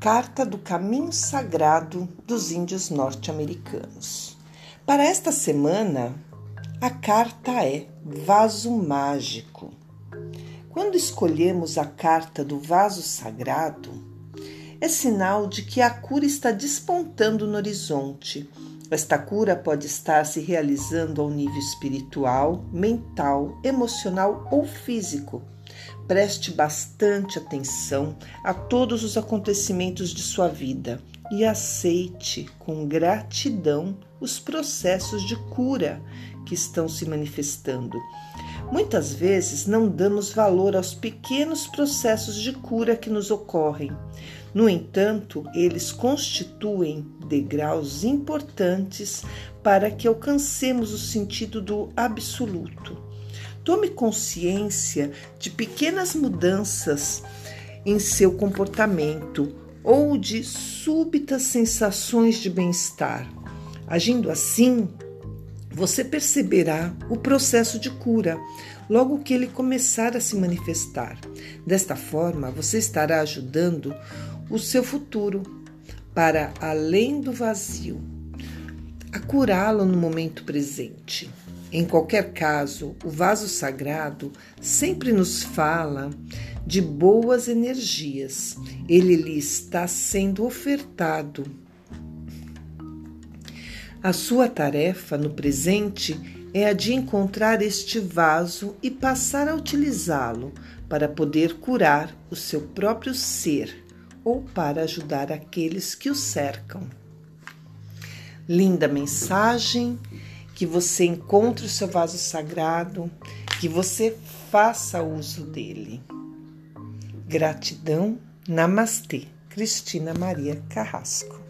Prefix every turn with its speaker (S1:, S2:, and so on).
S1: Carta do Caminho Sagrado dos Índios Norte-Americanos. Para esta semana, a carta é Vaso Mágico. Quando escolhemos a carta do vaso sagrado, é sinal de que a cura está despontando no horizonte. Esta cura pode estar se realizando ao nível espiritual, mental, emocional ou físico. Preste bastante atenção a todos os acontecimentos de sua vida e aceite com gratidão os processos de cura que estão se manifestando. Muitas vezes não damos valor aos pequenos processos de cura que nos ocorrem. No entanto, eles constituem degraus importantes para que alcancemos o sentido do absoluto. Tome consciência de pequenas mudanças em seu comportamento ou de súbitas sensações de bem-estar. Agindo assim, você perceberá o processo de cura logo que ele começar a se manifestar. Desta forma, você estará ajudando o seu futuro para além do vazio, a curá-lo no momento presente. Em qualquer caso, o vaso sagrado sempre nos fala de boas energias. Ele lhe está sendo ofertado. A sua tarefa no presente é a de encontrar este vaso e passar a utilizá-lo para poder curar o seu próprio ser ou para ajudar aqueles que o cercam. Linda mensagem que você encontre o seu vaso sagrado, que você faça uso dele. Gratidão. Namastê. Cristina Maria Carrasco.